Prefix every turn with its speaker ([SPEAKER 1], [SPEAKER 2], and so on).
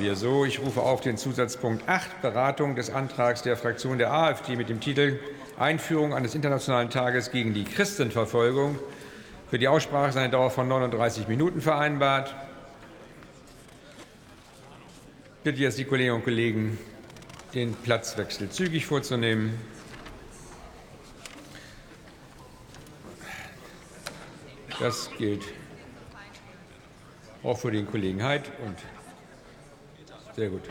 [SPEAKER 1] wir so. Ich rufe auf den Zusatzpunkt 8, Beratung des Antrags der Fraktion der AfD mit dem Titel Einführung eines Internationalen Tages gegen die Christenverfolgung. Für die Aussprache ist eine Dauer von 39 Minuten vereinbart. Ich bitte jetzt die Kolleginnen und Kollegen, den Platzwechsel zügig vorzunehmen. Das gilt auch für den Kollegen Heid und sehr gut.